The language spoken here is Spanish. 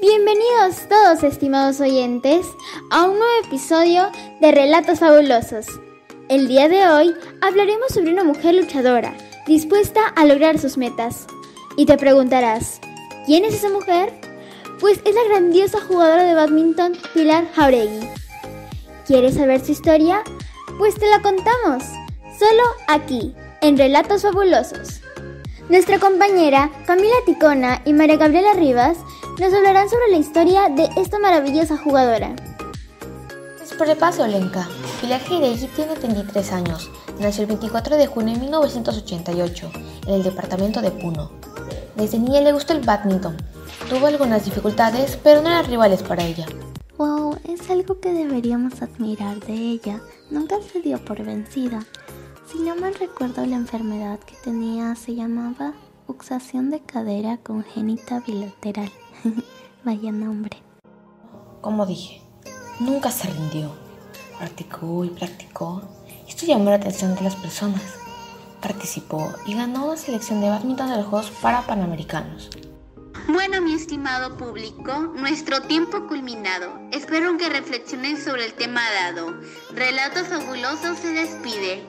Bienvenidos todos, estimados oyentes, a un nuevo episodio de Relatos Fabulosos. El día de hoy hablaremos sobre una mujer luchadora, dispuesta a lograr sus metas. Y te preguntarás, ¿quién es esa mujer? Pues es la grandiosa jugadora de badminton Pilar Jauregui. ¿Quieres saber su historia? Pues te la contamos, solo aquí, en Relatos Fabulosos. Nuestra compañera Camila Ticona y María Gabriela Rivas nos hablarán sobre la historia de esta maravillosa jugadora. Pues por el paso, Lenka. Pilar Giregui tiene 33 años. Nació el 24 de junio de 1988 en el departamento de Puno. Desde niña le gustó el badminton. Tuvo algunas dificultades, pero no eran rivales para ella. Wow, es algo que deberíamos admirar de ella. Nunca se dio por vencida. Si no mal recuerdo, la enfermedad que tenía se llamaba uxación de cadera congénita bilateral. Vaya nombre. Como dije, nunca se rindió. Practicó y practicó. Esto llamó la atención de las personas. Participó y ganó la selección de badminton de los Juegos para Panamericanos. Bueno, mi estimado público, nuestro tiempo culminado. Espero que reflexionen sobre el tema dado. Relatos fabulosos se despide.